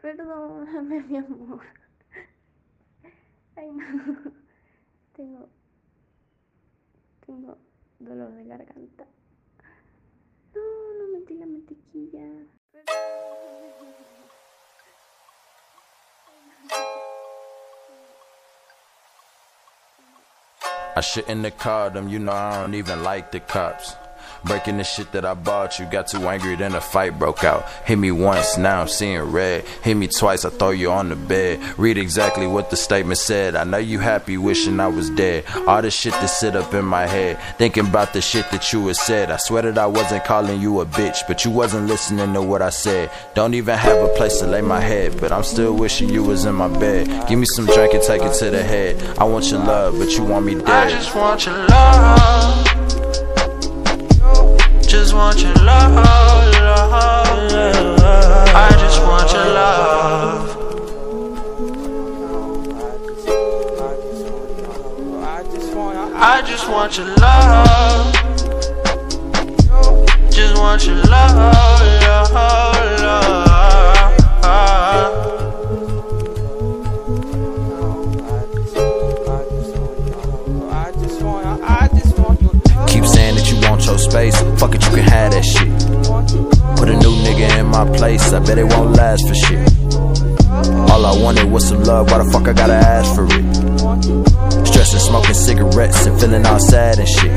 Perdóname, mi amor. Ay, no. Tengo. Tengo dolor de garganta. No, no metí la mantequilla. I shouldn't have called them, you know I don't even like the cops. Breaking the shit that I bought you. Got too angry, then a fight broke out. Hit me once, now I'm seeing red. Hit me twice, I throw you on the bed. Read exactly what the statement said. I know you happy, wishing I was dead. All the shit that sit up in my head. Thinking about the shit that you had said. I swear that I wasn't calling you a bitch, but you wasn't listening to what I said. Don't even have a place to lay my head, but I'm still wishing you was in my bed. Give me some drink and take it to the head. I want your love, but you want me dead. I just want your love. Just want your love, love. I just want your love. I just I just want your love. Just want your love, love, love. Keep saying that you want your space. My place. I bet it won't last for shit. All I wanted was some love. Why the fuck I gotta ask for it? Stressing, smoking cigarettes and feeling all sad and shit.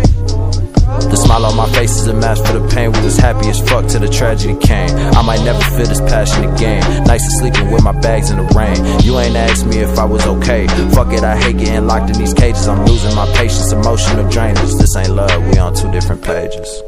The smile on my face is a mask for the pain. We was happy as fuck till the tragedy came. I might never feel this passion again. Nights of sleeping with my bags in the rain. You ain't asked me if I was okay. Fuck it, I hate getting locked in these cages. I'm losing my patience, emotional drainage. This ain't love, we on two different pages.